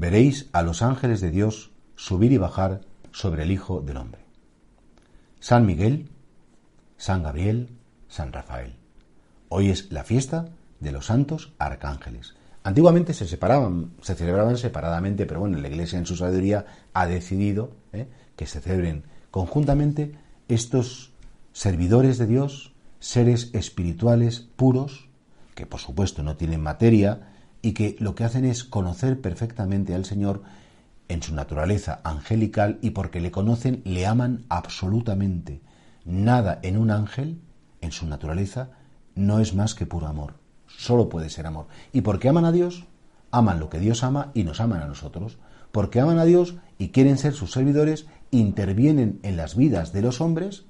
Veréis a los ángeles de Dios subir y bajar sobre el Hijo del Hombre. San Miguel, San Gabriel, San Rafael. Hoy es la fiesta de los santos arcángeles. Antiguamente se separaban, se celebraban separadamente, pero bueno, la Iglesia en su sabiduría ha decidido ¿eh? que se celebren conjuntamente estos servidores de Dios, seres espirituales puros, que por supuesto no tienen materia, y que lo que hacen es conocer perfectamente al Señor en su naturaleza angelical y porque le conocen le aman absolutamente. Nada en un ángel, en su naturaleza, no es más que puro amor. Solo puede ser amor. Y porque aman a Dios, aman lo que Dios ama y nos aman a nosotros. Porque aman a Dios y quieren ser sus servidores, intervienen en las vidas de los hombres,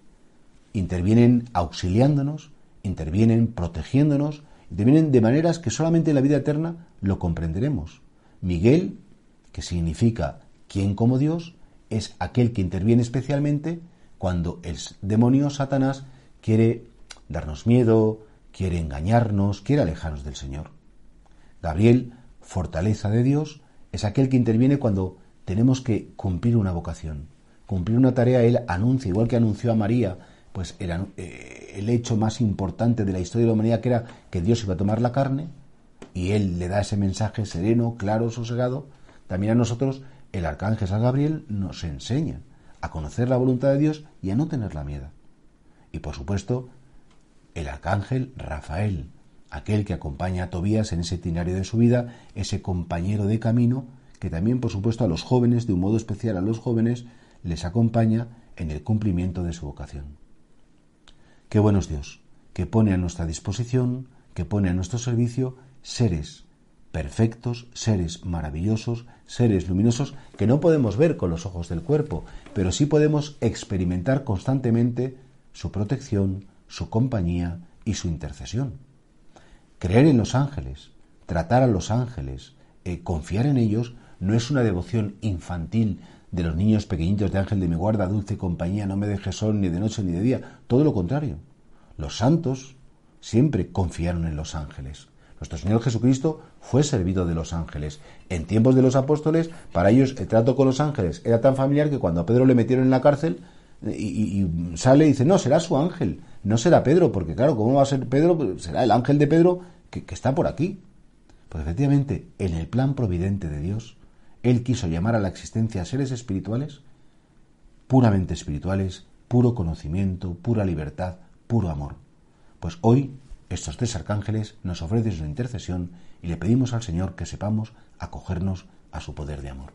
intervienen auxiliándonos, intervienen protegiéndonos, intervienen de maneras que solamente en la vida eterna lo comprenderemos. Miguel, que significa quien como Dios, es aquel que interviene especialmente cuando el demonio Satanás quiere darnos miedo, quiere engañarnos, quiere alejarnos del Señor. Gabriel, fortaleza de Dios, es aquel que interviene cuando tenemos que cumplir una vocación, cumplir una tarea. Él anuncia, igual que anunció a María, pues era eh, el hecho más importante de la historia de la humanidad, que era que Dios iba a tomar la carne, y él le da ese mensaje sereno, claro, sosegado, también a nosotros el arcángel San Gabriel nos enseña a conocer la voluntad de Dios y a no tenerla miedo. Y por supuesto, el arcángel Rafael, aquel que acompaña a Tobías en ese itinerario de su vida, ese compañero de camino, que también, por supuesto, a los jóvenes, de un modo especial a los jóvenes, les acompaña en el cumplimiento de su vocación. Qué bueno es Dios, que pone a nuestra disposición, que pone a nuestro servicio seres perfectos, seres maravillosos, seres luminosos que no podemos ver con los ojos del cuerpo, pero sí podemos experimentar constantemente su protección, su compañía y su intercesión. Creer en los ángeles, tratar a los ángeles, eh, confiar en ellos, no es una devoción infantil de los niños pequeñitos de ángel de mi guarda, dulce compañía, no me dejes sol ni de noche ni de día. Todo lo contrario. Los santos siempre confiaron en los ángeles. Nuestro Señor Jesucristo fue servido de los ángeles. En tiempos de los apóstoles, para ellos el trato con los ángeles era tan familiar que cuando a Pedro le metieron en la cárcel eh, y, sale y dice, no, será su ángel, no será Pedro, porque claro, ¿cómo va a ser Pedro? Será el ángel de Pedro que está por aquí. Pues efectivamente, en el plan providente de Dios, Él quiso llamar a la existencia a seres espirituales, puramente espirituales, puro conocimiento, pura libertad, puro amor. Pues hoy estos tres arcángeles nos ofrecen su intercesión y le pedimos al Señor que sepamos acogernos a su poder de amor.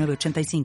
85